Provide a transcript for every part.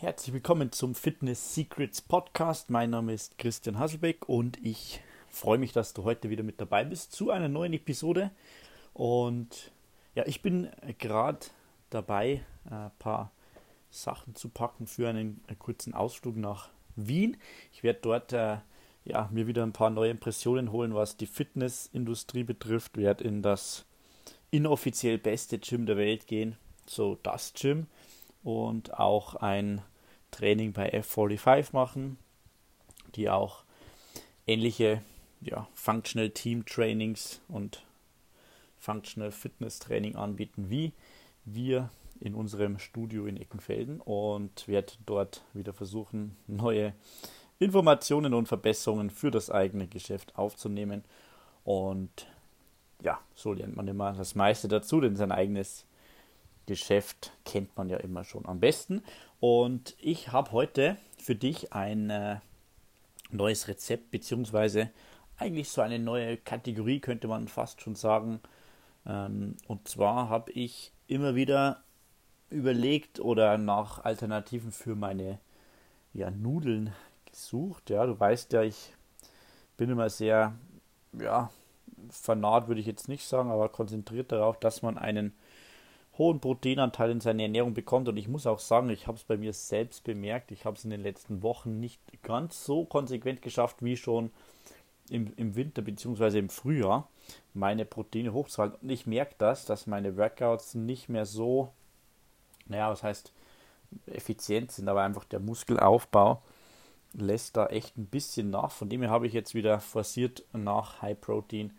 Herzlich willkommen zum Fitness Secrets Podcast. Mein Name ist Christian Hasselbeck und ich freue mich, dass du heute wieder mit dabei bist zu einer neuen Episode. Und ja, ich bin gerade dabei, ein paar Sachen zu packen für einen, einen kurzen Ausflug nach Wien. Ich werde dort äh, ja, mir wieder ein paar neue Impressionen holen, was die Fitnessindustrie betrifft. Ich werde in das inoffiziell beste Gym der Welt gehen, so das Gym und auch ein Training bei F45 machen, die auch ähnliche ja, Functional Team Trainings und Functional Fitness Training anbieten wie wir in unserem Studio in Eckenfelden und werde dort wieder versuchen, neue Informationen und Verbesserungen für das eigene Geschäft aufzunehmen. Und ja, so lernt man immer das meiste dazu, denn sein eigenes Geschäft kennt man ja immer schon am besten. Und ich habe heute für dich ein äh, neues Rezept, beziehungsweise eigentlich so eine neue Kategorie, könnte man fast schon sagen. Ähm, und zwar habe ich immer wieder überlegt oder nach Alternativen für meine ja, Nudeln gesucht. Ja, du weißt ja, ich bin immer sehr, ja, fanat würde ich jetzt nicht sagen, aber konzentriert darauf, dass man einen hohen Proteinanteil in seine Ernährung bekommt. Und ich muss auch sagen, ich habe es bei mir selbst bemerkt. Ich habe es in den letzten Wochen nicht ganz so konsequent geschafft wie schon im, im Winter bzw. im Frühjahr, meine Proteine hochzuhalten. Und ich merke das, dass meine Workouts nicht mehr so, naja, was heißt effizient sind, aber einfach der Muskelaufbau lässt da echt ein bisschen nach. Von dem her habe ich jetzt wieder forciert nach High Protein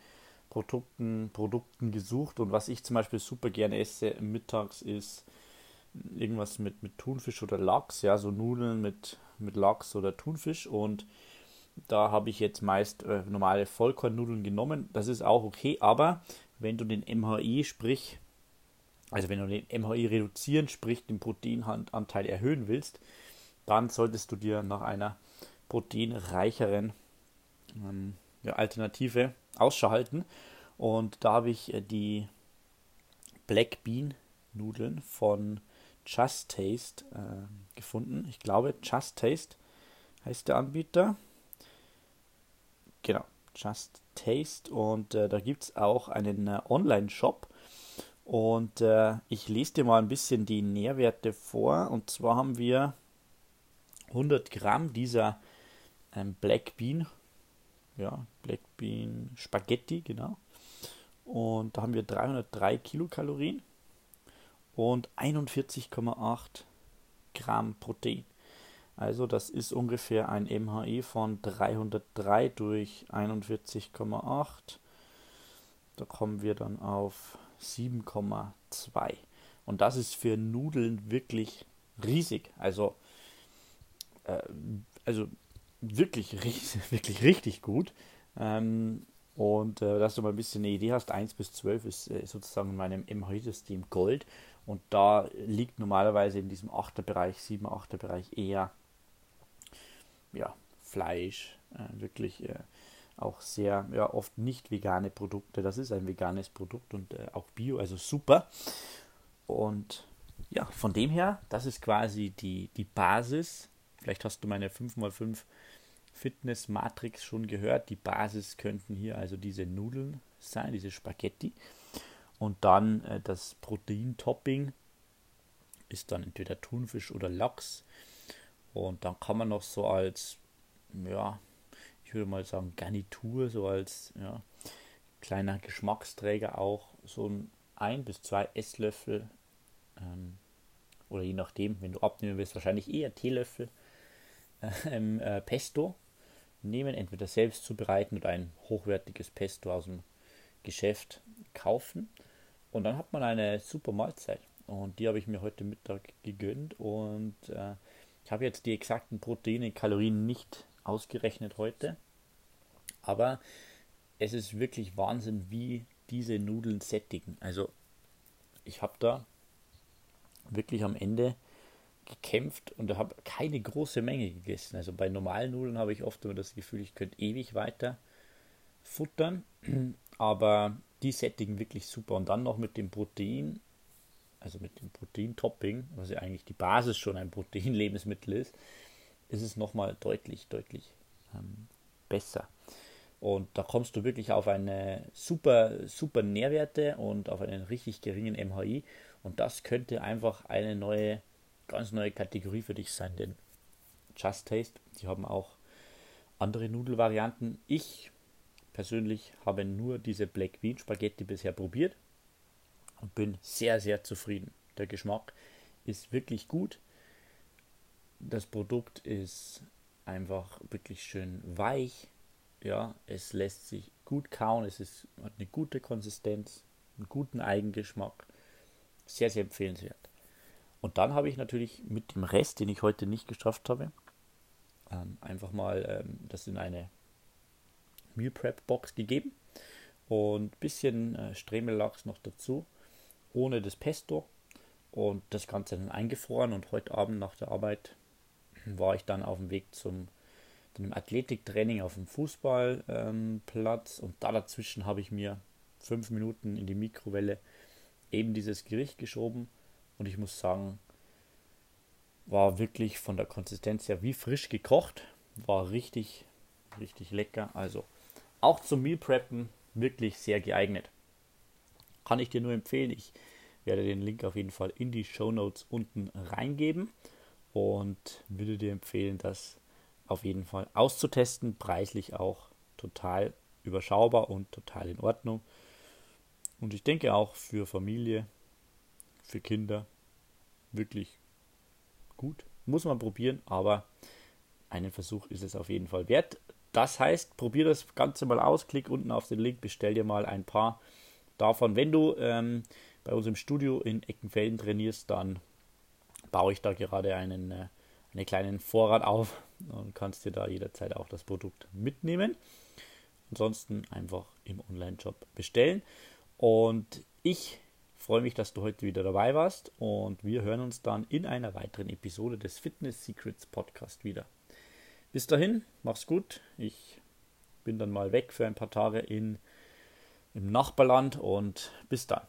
Produkten, Produkten gesucht. Und was ich zum Beispiel super gerne esse mittags ist irgendwas mit, mit Thunfisch oder Lachs, ja, so Nudeln mit, mit Lachs oder Thunfisch. Und da habe ich jetzt meist äh, normale Vollkornnudeln genommen. Das ist auch okay, aber wenn du den MHI, sprich, also wenn du den MHI reduzieren, sprich den Proteinanteil erhöhen willst, dann solltest du dir nach einer proteinreicheren ähm, ja, Alternative Ausschau halten. Und da habe ich äh, die Black Bean Nudeln von Just Taste äh, gefunden. Ich glaube, Just Taste heißt der Anbieter. Genau, Just Taste. Und äh, da gibt es auch einen äh, Online-Shop. Und äh, ich lese dir mal ein bisschen die Nährwerte vor. Und zwar haben wir 100 Gramm dieser ähm, Black Bean ja, Black Bean Spaghetti, genau. Und da haben wir 303 Kilokalorien und 41,8 Gramm Protein. Also das ist ungefähr ein MHI von 303 durch 41,8. Da kommen wir dann auf 7,2. Und das ist für Nudeln wirklich riesig. Also, äh, also wirklich, wirklich richtig gut. Ähm, und äh, dass du mal ein bisschen eine Idee hast, 1 bis 12 ist äh, sozusagen in meinem MHI-System Gold. Und da liegt normalerweise in diesem 8er Bereich, 7er, 8er Bereich eher ja, Fleisch, äh, wirklich äh, auch sehr, ja, oft nicht vegane Produkte. Das ist ein veganes Produkt und äh, auch Bio, also super. Und ja, von dem her, das ist quasi die, die Basis. Vielleicht hast du meine 5x5 Fitness Matrix schon gehört. Die Basis könnten hier also diese Nudeln sein, diese Spaghetti. Und dann äh, das Protein-Topping ist dann entweder Thunfisch oder Lachs. Und dann kann man noch so als, ja, ich würde mal sagen, Garnitur, so als ja, kleiner Geschmacksträger auch so ein, ein bis zwei Esslöffel ähm, oder je nachdem, wenn du abnehmen willst, wahrscheinlich eher Teelöffel ähm, äh, Pesto nehmen, entweder selbst zubereiten oder ein hochwertiges Pesto aus dem Geschäft kaufen. Und dann hat man eine super Mahlzeit. Und die habe ich mir heute Mittag gegönnt. Und äh, ich habe jetzt die exakten Proteine, Kalorien nicht ausgerechnet heute. Aber es ist wirklich Wahnsinn, wie diese Nudeln sättigen. Also ich habe da wirklich am Ende gekämpft und habe keine große Menge gegessen. Also bei normalen Nudeln habe ich oft immer das Gefühl, ich könnte ewig weiter futtern, aber die sättigen wirklich super. Und dann noch mit dem Protein, also mit dem Proteintopping, was ja eigentlich die Basis schon ein Proteinlebensmittel ist, ist es nochmal deutlich, deutlich ähm, besser. Und da kommst du wirklich auf eine super, super Nährwerte und auf einen richtig geringen MHI. Und das könnte einfach eine neue, ganz neue Kategorie für dich sein, denn Just Taste, die haben auch andere Nudelvarianten. Ich persönlich habe nur diese Black Bean Spaghetti bisher probiert und bin sehr, sehr zufrieden. Der Geschmack ist wirklich gut. Das Produkt ist einfach wirklich schön weich. Ja, es lässt sich gut kauen, es ist, hat eine gute Konsistenz, einen guten Eigengeschmack. Sehr, sehr empfehlenswert. Und dann habe ich natürlich mit dem Rest, den ich heute nicht geschafft habe, ähm, einfach mal ähm, das in eine Meal Prep Box gegeben und ein bisschen äh, Stremellachs noch dazu, ohne das Pesto. Und das Ganze dann eingefroren und heute Abend nach der Arbeit war ich dann auf dem Weg zum dem Athletiktraining auf dem Fußballplatz. Ähm, und da dazwischen habe ich mir fünf Minuten in die Mikrowelle eben dieses Gericht geschoben und ich muss sagen, war wirklich von der Konsistenz her wie frisch gekocht, war richtig, richtig lecker. Also auch zum Meal Preppen wirklich sehr geeignet. Kann ich dir nur empfehlen. Ich werde den Link auf jeden Fall in die Show Notes unten reingeben und würde dir empfehlen, das auf jeden Fall auszutesten. Preislich auch total überschaubar und total in Ordnung. Und ich denke auch für Familie, für Kinder wirklich gut. Muss man probieren, aber einen Versuch ist es auf jeden Fall wert. Das heißt, probier das Ganze mal aus, klick unten auf den Link, bestell dir mal ein paar davon. Wenn du ähm, bei uns im Studio in Eckenfelden trainierst, dann baue ich da gerade einen, äh, einen kleinen Vorrat auf und kannst dir da jederzeit auch das Produkt mitnehmen. Ansonsten einfach im Online-Shop bestellen. Und ich freue mich, dass du heute wieder dabei warst und wir hören uns dann in einer weiteren Episode des Fitness Secrets Podcast wieder. Bis dahin, mach's gut. Ich bin dann mal weg für ein paar Tage in, im Nachbarland und bis dann.